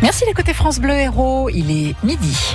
Merci les côtés France Bleu Héros, il est midi.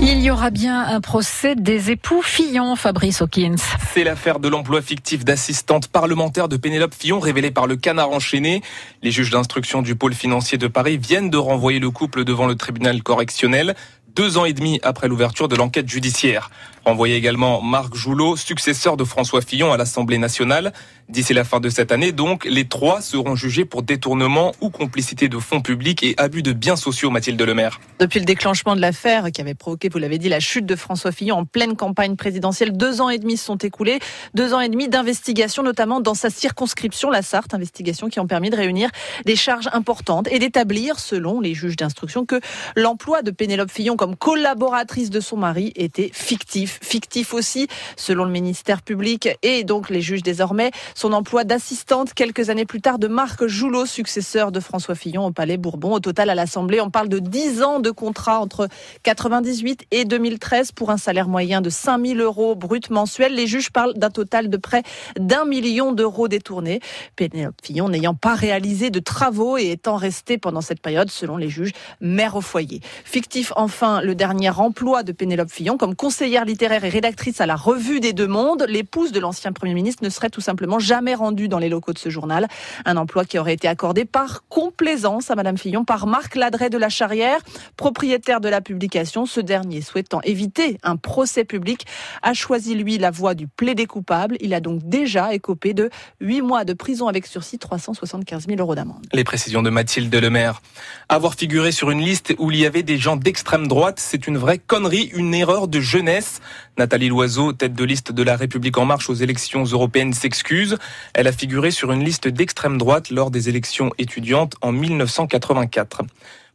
Il y aura bien un procès des époux Fillon, Fabrice Hawkins. C'est l'affaire de l'emploi fictif d'assistante parlementaire de Pénélope Fillon révélée par le canard enchaîné. Les juges d'instruction du pôle financier de Paris viennent de renvoyer le couple devant le tribunal correctionnel deux ans et demi après l'ouverture de l'enquête judiciaire. Envoyé également Marc Joulot, successeur de François Fillon à l'Assemblée nationale. D'ici la fin de cette année, donc, les trois seront jugés pour détournement ou complicité de fonds publics et abus de biens sociaux, Mathilde Lemaire. Depuis le déclenchement de l'affaire qui avait provoqué, vous l'avez dit, la chute de François Fillon en pleine campagne présidentielle, deux ans et demi se sont écoulés. Deux ans et demi d'investigation, notamment dans sa circonscription, la Sarthe, investigation qui ont permis de réunir des charges importantes et d'établir, selon les juges d'instruction, que l'emploi de Pénélope Fillon comme collaboratrice de son mari était fictif fictif aussi, selon le ministère public et donc les juges désormais. Son emploi d'assistante quelques années plus tard de Marc Joulot, successeur de François Fillon au Palais Bourbon. Au total, à l'Assemblée, on parle de 10 ans de contrat entre 98 et 2013 pour un salaire moyen de 5000 euros brut mensuel. Les juges parlent d'un total de près d'un million d'euros détournés. Pénélope Fillon n'ayant pas réalisé de travaux et étant restée pendant cette période, selon les juges, mère au foyer. Fictif enfin le dernier emploi de Pénélope Fillon comme conseillère littéraire et rédactrice à la Revue des Deux Mondes. L'épouse de l'ancien Premier ministre ne serait tout simplement jamais rendue dans les locaux de ce journal. Un emploi qui aurait été accordé par complaisance à Madame Fillon par Marc Ladret de la Charrière, propriétaire de la publication. Ce dernier, souhaitant éviter un procès public, a choisi lui la voie du plaidé coupable. Il a donc déjà écopé de 8 mois de prison avec sursis, 375 000 euros d'amende. Les précisions de Mathilde Lemaire. Avoir figuré sur une liste où il y avait des gens d'extrême droite, c'est une vraie connerie, une erreur de jeunesse. Nathalie Loiseau, tête de liste de la République en marche aux élections européennes, s'excuse. Elle a figuré sur une liste d'extrême droite lors des élections étudiantes en 1984.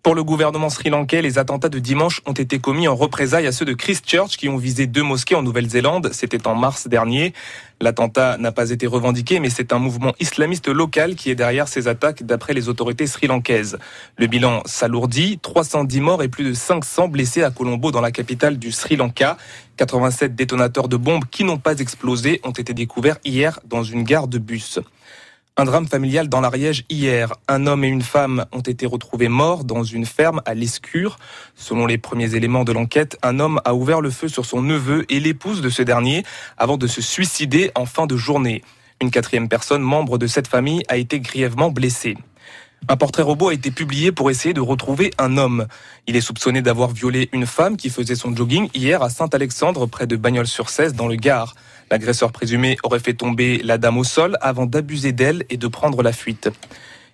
Pour le gouvernement sri-lankais, les attentats de dimanche ont été commis en représailles à ceux de Christchurch qui ont visé deux mosquées en Nouvelle-Zélande. C'était en mars dernier. L'attentat n'a pas été revendiqué, mais c'est un mouvement islamiste local qui est derrière ces attaques d'après les autorités sri-lankaises. Le bilan s'alourdit. 310 morts et plus de 500 blessés à Colombo dans la capitale du Sri Lanka. 87 détonateurs de bombes qui n'ont pas explosé ont été découverts hier dans une gare de bus. Un drame familial dans l'Ariège hier. Un homme et une femme ont été retrouvés morts dans une ferme à l'Escure. Selon les premiers éléments de l'enquête, un homme a ouvert le feu sur son neveu et l'épouse de ce dernier avant de se suicider en fin de journée. Une quatrième personne, membre de cette famille, a été grièvement blessée. Un portrait robot a été publié pour essayer de retrouver un homme. Il est soupçonné d'avoir violé une femme qui faisait son jogging hier à Saint-Alexandre, près de Bagnols-sur-Cèze, dans le Gard. L'agresseur présumé aurait fait tomber la dame au sol avant d'abuser d'elle et de prendre la fuite.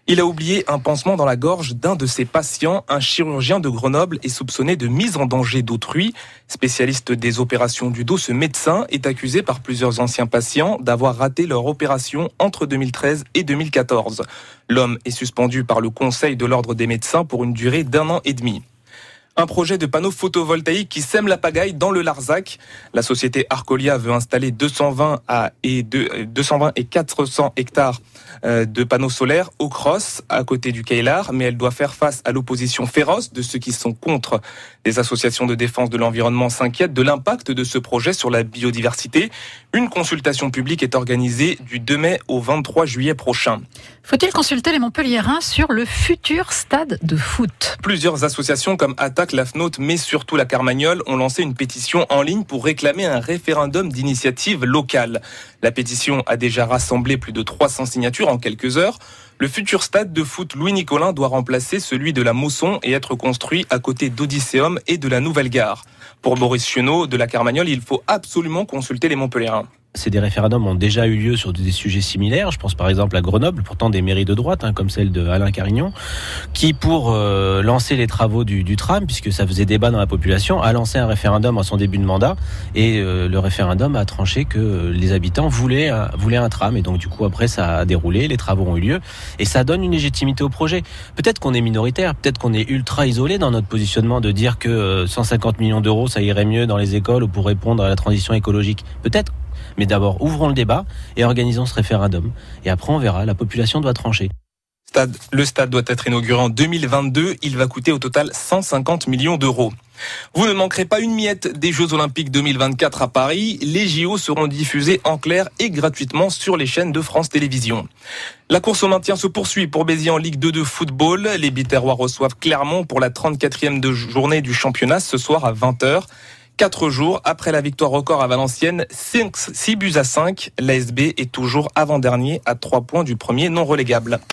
Il a oublié un pansement dans la gorge d'un de ses patients. Un chirurgien de Grenoble est soupçonné de mise en danger d'autrui. Spécialiste des opérations du dos, ce médecin est accusé par plusieurs anciens patients d'avoir raté leur opération entre 2013 et 2014. L'homme est suspendu par le Conseil de l'Ordre des médecins pour une durée d'un an et demi un projet de panneaux photovoltaïques qui sème la pagaille dans le Larzac. La société Arcolia veut installer 220 à et 220 et 400 hectares euh, de panneaux solaires au Cross, à côté du Keilar, mais elle doit faire face à l'opposition féroce de ceux qui sont contre. Les associations de défense de l'environnement s'inquiètent de l'impact de ce projet sur la biodiversité. Une consultation publique est organisée du 2 mai au 23 juillet prochain. Faut-il consulter les Montpelliérains sur le futur stade de foot? Plusieurs associations comme Attaque, la FNOT, mais surtout la Carmagnole ont lancé une pétition en ligne pour réclamer un référendum d'initiative locale. La pétition a déjà rassemblé plus de 300 signatures en quelques heures. Le futur stade de foot Louis Nicolin doit remplacer celui de la Mosson et être construit à côté d'Odysseum et de la Nouvelle Gare. Pour Boris Chenot de la Carmagnole, il faut absolument consulter les Montpelliérains c'est des référendums ont déjà eu lieu sur des sujets similaires. Je pense par exemple à Grenoble, pourtant des mairies de droite, hein, comme celle de Alain Carignon, qui pour euh, lancer les travaux du, tram, puisque ça faisait débat dans la population, a lancé un référendum à son début de mandat, et euh, le référendum a tranché que les habitants voulaient, voulaient un tram, et donc du coup après ça a déroulé, les travaux ont eu lieu, et ça donne une légitimité au projet. Peut-être qu'on est minoritaire, peut-être qu'on est ultra isolé dans notre positionnement de dire que 150 euh, millions d'euros ça irait mieux dans les écoles ou pour répondre à la transition écologique. Peut-être mais d'abord, ouvrons le débat et organisons ce référendum. Et après, on verra, la population doit trancher. le stade doit être inauguré en 2022. Il va coûter au total 150 millions d'euros. Vous ne manquerez pas une miette des Jeux Olympiques 2024 à Paris. Les JO seront diffusés en clair et gratuitement sur les chaînes de France Télévisions. La course au maintien se poursuit pour Béziers en Ligue 2 de football. Les Biterrois reçoivent Clermont pour la 34e journée du championnat ce soir à 20h. Quatre jours après la victoire record à Valenciennes, 6 buts à 5, l'ASB est toujours avant-dernier à 3 points du premier non relégable.